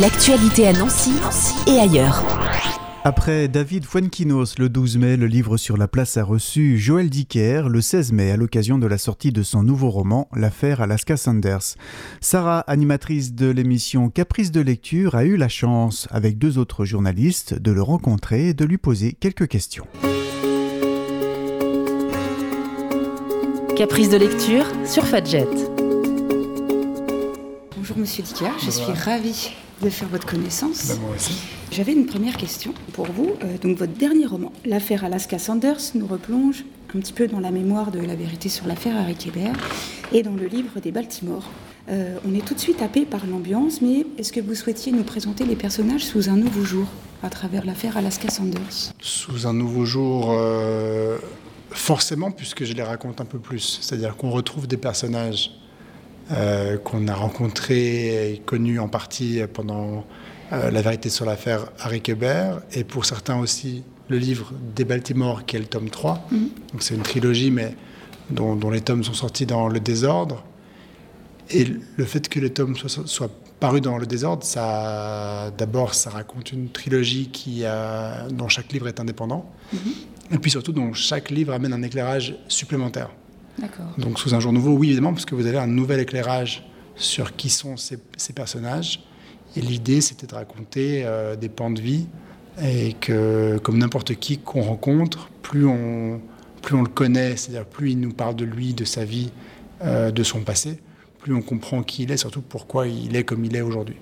L'actualité à Nancy, et ailleurs. Après David Fuenquinos le 12 mai, le livre sur la place a reçu Joël Dicker le 16 mai à l'occasion de la sortie de son nouveau roman L'affaire Alaska Sanders. Sarah, animatrice de l'émission Caprice de lecture, a eu la chance, avec deux autres journalistes, de le rencontrer et de lui poser quelques questions. Caprice de lecture sur Fadjet. Bonjour Monsieur Dicker, je suis ravie de faire votre connaissance. Ben, moi aussi. J'avais une première question pour vous. Euh, donc votre dernier roman, L'affaire Alaska Sanders, nous replonge un petit peu dans la mémoire de la vérité sur l'affaire Harry Kéber et dans le livre des Baltimore. Euh, on est tout de suite happé par l'ambiance, mais est-ce que vous souhaitiez nous présenter les personnages sous un nouveau jour à travers l'affaire Alaska Sanders? Sous un nouveau jour, euh, forcément, puisque je les raconte un peu plus. C'est-à-dire qu'on retrouve des personnages euh, qu'on a rencontrés et connus en partie pendant euh, La vérité sur l'affaire Harry Kéber, et pour certains aussi le livre des Baltimore, qui est le tome 3. Mhm. Donc c'est une trilogie, mais dont, dont les tomes sont sortis dans le désordre. Et le fait que les tomes soient, soient parus dans le désordre, ça, d'abord, ça raconte une trilogie qui a, dont chaque livre est indépendant, Mhm. et puis surtout dont chaque livre amène un éclairage supplémentaire. Donc sous un jour nouveau, oui évidemment, parce que vous avez un nouvel éclairage sur qui sont ces, ces personnages. Et l'idée, c'était de raconter euh, des pans de vie et que, comme n'importe qui qu'on rencontre, plus on, plus on le connaît, c'est-à-dire plus il nous parle de lui, de sa vie, euh, de son passé, plus on comprend qui il est, surtout pourquoi il est comme il est aujourd'hui.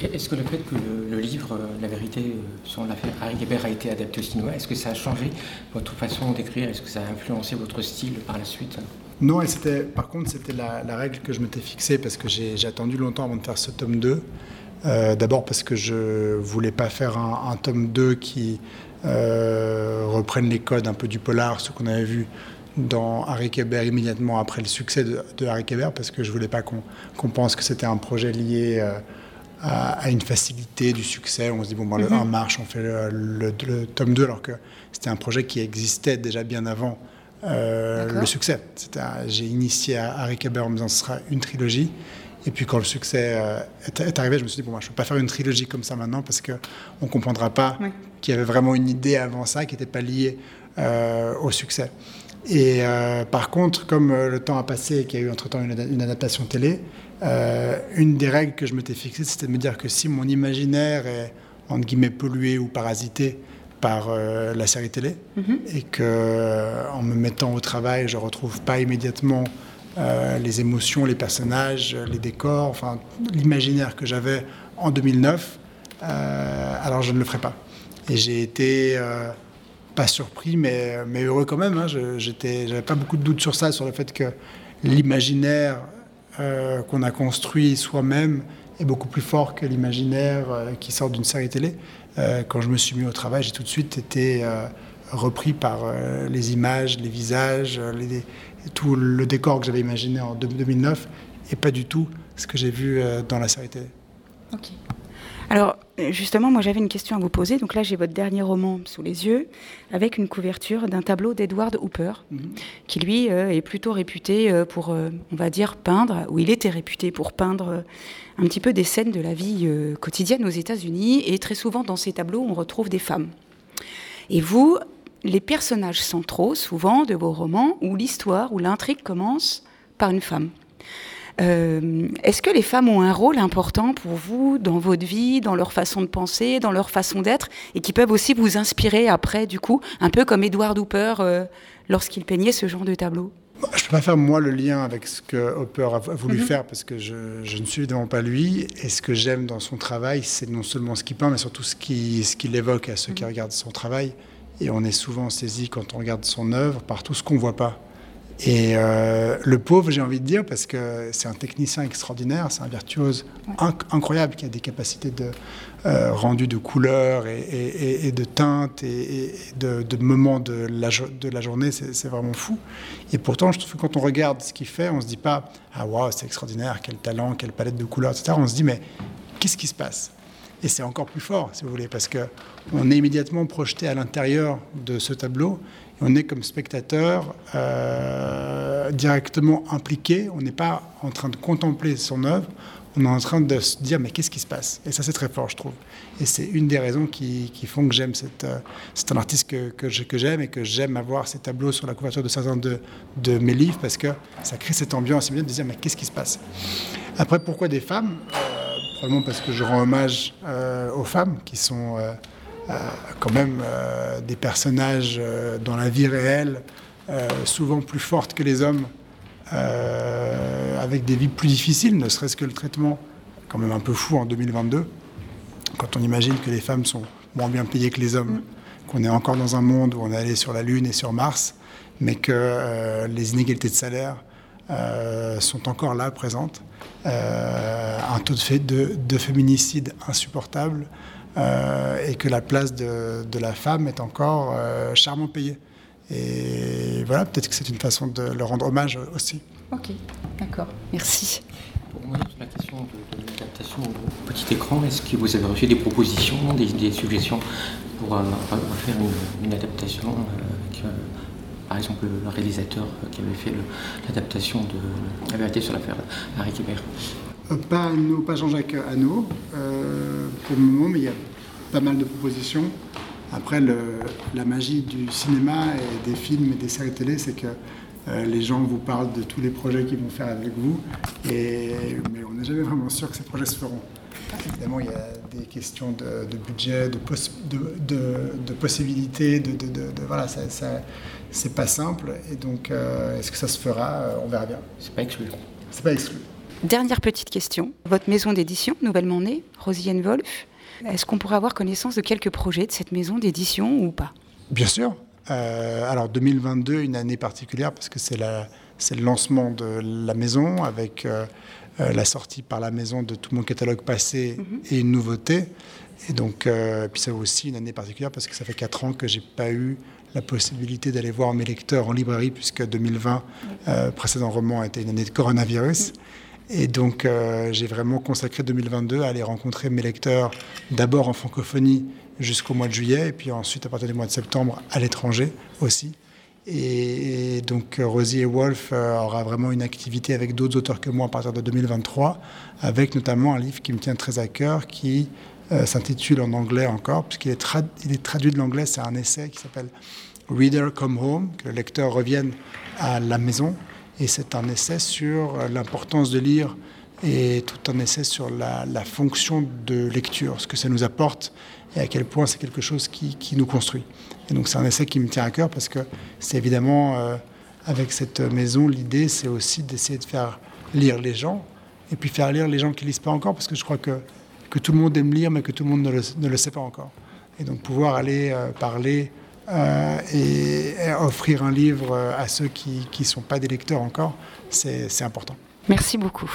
Est-ce que le fait que le, livre, euh, La vérité euh, sur l'affaire Harry Kéber a été adapté au cinéma, est-ce que ça a changé votre façon d'écrire? Est-ce que ça a influencé votre style par la suite? Non, et par contre, c'était la, règle que je m'étais fixée parce que j'ai, attendu longtemps avant de faire ce tome 2. Euh, d'abord parce que je voulais pas faire un, tome 2 qui reprenne les codes un peu du polar, ce qu'on avait vu dans Harry Kéber immédiatement après le succès de, Harry Kéber, parce que je voulais pas qu'on, pense que c'était un projet lié à, à une facilité du succès. On se dit, bon, ben, le 1 marche, on fait le, le- le tome 2, alors que c'était un projet qui existait déjà bien avant euh, le succès. J'ai initié à Harry Kéber en me disant ce sera une trilogie. Et puis quand le succès euh, est, est arrivé, je me suis dit, bon, moi, je ne peux pas faire une trilogie comme ça maintenant parce qu'on ne comprendra pas Oui. qu'il y avait vraiment une idée avant ça qui n'était pas liée euh, au succès. Et euh, par contre, comme euh, le temps a passé et qu'il y a eu entre-temps une, une adaptation télé, euh, une des règles que je m'étais fixée, c'était de me dire que si mon imaginaire est, entre guillemets, pollué ou parasité par euh, la série télé, Mhm. et que euh, en me mettant au travail, je retrouve pas immédiatement euh, les émotions, les personnages, les décors, enfin l'imaginaire que j'avais en 2009, euh, alors je ne le ferai pas. Et j'ai été pas surpris, mais, mais heureux quand même. Hein. J'avais pas beaucoup de doutes sur ça, sur le fait que l'imaginaire euh, qu'on a construit soi-même est beaucoup plus fort que l'imaginaire euh, qui sort d'une série télé. Euh, quand je me suis mis au travail, j'ai tout de suite été repris par les images, les visages, tout le décor que j'avais imaginé en 2009 et pas du tout ce que j'ai vu dans la série télé. Ok. Alors, justement, moi j'avais une question à vous poser. Donc là, j'ai votre dernier roman sous les yeux, avec une couverture d'un tableau d'Edward Hooper, qui lui euh, est plutôt réputé euh, pour, euh, on va dire, peindre, ou il était réputé pour peindre euh, un petit peu des scènes de la vie euh, quotidienne aux États-Unis. Et très souvent, dans ces tableaux, on retrouve des femmes. Et vous, les personnages centraux, souvent, de vos romans, où l'histoire, où l'intrigue commence par une femme. Euh, Est-ce que les femmes ont un rôle important pour vous dans votre vie, dans leur façon de penser, dans leur façon d'être, et qui peuvent aussi vous inspirer après, du coup, un peu comme Edward Hooper euh, lorsqu'il peignait ce genre de tableau? Je ne peux pas faire moi le lien avec ce que Hopper a voulu Mhm. faire parce que je, je ne suis évidemment pas lui. Et ce que j'aime dans son travail, c'est non seulement ce qu'il peint, mais surtout ce qu'il ce qu'il évoque à ceux qui regardent son travail. Et on est souvent saisi quand on regarde son œuvre par tout ce qu'on ne voit pas. Et euh, le pauvre, j'ai envie de dire, parce que c'est un technicien extraordinaire, c'est un virtuose inc- incroyable qui a des capacités de euh, rendu de couleurs et, et- et- et de teintes et, et de, de moments de la, jo- de la journée, c'est c'est vraiment fou. Et pourtant, je trouve que quand on regarde ce qu'il fait, on se dit pas ah waouh c'est extraordinaire, quel talent, quelle palette de couleurs, etc. On se dit mais qu'est-ce qui se passe? Et c'est encore plus fort, si vous voulez, parce que on est immédiatement projeté à l'intérieur de ce tableau. On est comme spectateur euh, directement impliqué. On n'est pas en train de contempler son œuvre. on est en train de se dire mais qu'est-ce qui se passe? Et ça c'est très fort je trouve. Et c'est une des raisons qui, font que j'aime cette... Euh, c'est un artiste que, que j'aime et que j'aime avoir ces tableaux sur la couverture de certains de, de mes livres parce que ça crée cette ambiance bien de dire mais qu'est-ce qui se passe? Après pourquoi des femmes? Euh, Probablement parce que je rends hommage aux femmes qui sont quand même des personnages dans la vie réelle souvent plus fortes que les hommes euh, avec des vies plus difficiles, ne serait-ce que le traitement, quand même un peu fou en 2022, quand on imagine que les femmes sont moins bien payées que les hommes, qu'on est encore dans un monde où on est allé sur la Lune et sur Mars, mais que euh, les inégalités de salaire euh, sont encore là, présentes, un taux de, fait de, de féminicide insupportable, et que la place de, de, la femme est encore charmant payée. Et voilà, peut-être que c'est une façon de leur rendre hommage aussi. Ok, d'accord, merci. Pour moi, sur la question de, l'adaptation au petit écran, est-ce que vous avez reçu des propositions, des, suggestions pour euh, faire une, adaptation euh, avec, euh, par exemple, le réalisateur qui avait fait l'adaptation de La vérité sur l'affaire Harry Kébert Pas, pas Jean-Jacques Hano, pour le moment, mais il y a pas mal de propositions. Après, la magie du cinéma et des films et des séries télé, c'est que euh, les gens vous parlent de tous les projets qu'ils vont faire avec vous, et, mais on n'est jamais vraiment sûr que ces projets se feront. Évidemment, il y a des questions de, budget, de, de, possibilités, de, voilà, c'est pas simple. Et donc, euh, est-ce que ça se fera euh, On verra bien. C'est pas exclu. C'est pas exclu. Dernière petite question. Votre maison d'édition, nouvellement née, Rosienne Wolf, est-ce qu'on pourrait avoir connaissance de quelques projets de cette maison d'édition ou pas? Bien sûr. Euh, alors 2022, une année particulière parce que c'est le lancement de la maison avec euh, la sortie par la maison de tout mon catalogue passé mhm. et une nouveauté. Et donc, puis c'est aussi une année particulière parce que ça fait quatre ans que j'ai pas eu la possibilité d'aller voir mes lecteurs en librairie puisque 2020, précédent roman, a été une année de coronavirus. Mhm. Et donc, euh, j'ai vraiment consacré 2022 à aller rencontrer mes lecteurs, d'abord en francophonie jusqu'au mois de juillet, et puis ensuite, à partir du mois de septembre, à l'étranger aussi. Et, donc, Rosie et Wolf euh, aura vraiment une activité avec d'autres auteurs que moi à partir de 2023, avec notamment un livre qui me tient très à cœur, qui euh, s'intitule en anglais encore, puisqu'il est, il est traduit de l'anglais, c'est un essai qui s'appelle Reader Come Home, que le lecteur revienne à la maison. Et c'est un essai sur l'importance de lire et tout un essai sur la, fonction de lecture, ce que ça nous apporte et à quel point c'est quelque chose qui, nous construit. Et donc c'est un essai qui me tient à cœur parce que c'est évidemment, euh, avec cette maison, l'idée c'est aussi d'essayer de faire lire les gens et puis faire lire les gens qui ne lisent pas encore parce que je crois que, que tout le monde aime lire mais que tout le monde ne le, sait pas encore. Et donc pouvoir aller euh, parler euh, et, offrir un livre à ceux qui ne sont pas des lecteurs encore, c'est important. Merci beaucoup.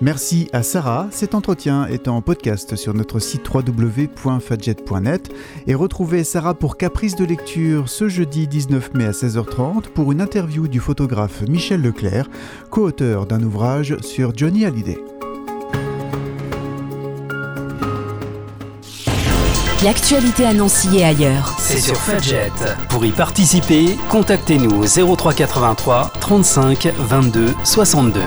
Merci à Sarah. Cet entretien est en podcast sur notre site www.fadjet.net et retrouvez Sarah pour Caprice de lecture ce jeudi 19 mai à 16h30 pour une interview du photographe Michel Leclerc, co-auteur d'un ouvrage sur Johnny Hallyday. L'actualité à Nancy et ailleurs. C'est sur Fudget. Pour y participer, contactez-nous au 0383 35 22 62.